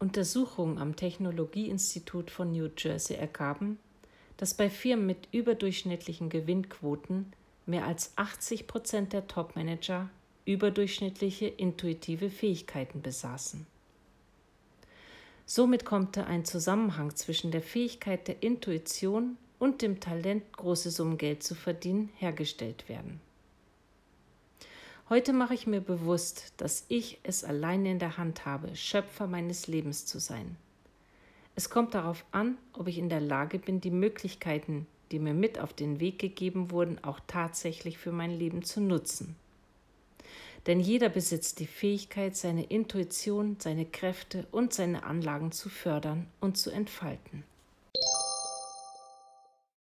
Untersuchungen am Technologieinstitut von New Jersey ergaben, dass bei Firmen mit überdurchschnittlichen Gewinnquoten mehr als 80 Prozent der Topmanager überdurchschnittliche intuitive Fähigkeiten besaßen. Somit konnte ein Zusammenhang zwischen der Fähigkeit der Intuition und dem Talent, große Summen Geld zu verdienen, hergestellt werden. Heute mache ich mir bewusst, dass ich es alleine in der Hand habe, Schöpfer meines Lebens zu sein. Es kommt darauf an, ob ich in der Lage bin, die Möglichkeiten, die mir mit auf den Weg gegeben wurden, auch tatsächlich für mein Leben zu nutzen. Denn jeder besitzt die Fähigkeit, seine Intuition, seine Kräfte und seine Anlagen zu fördern und zu entfalten.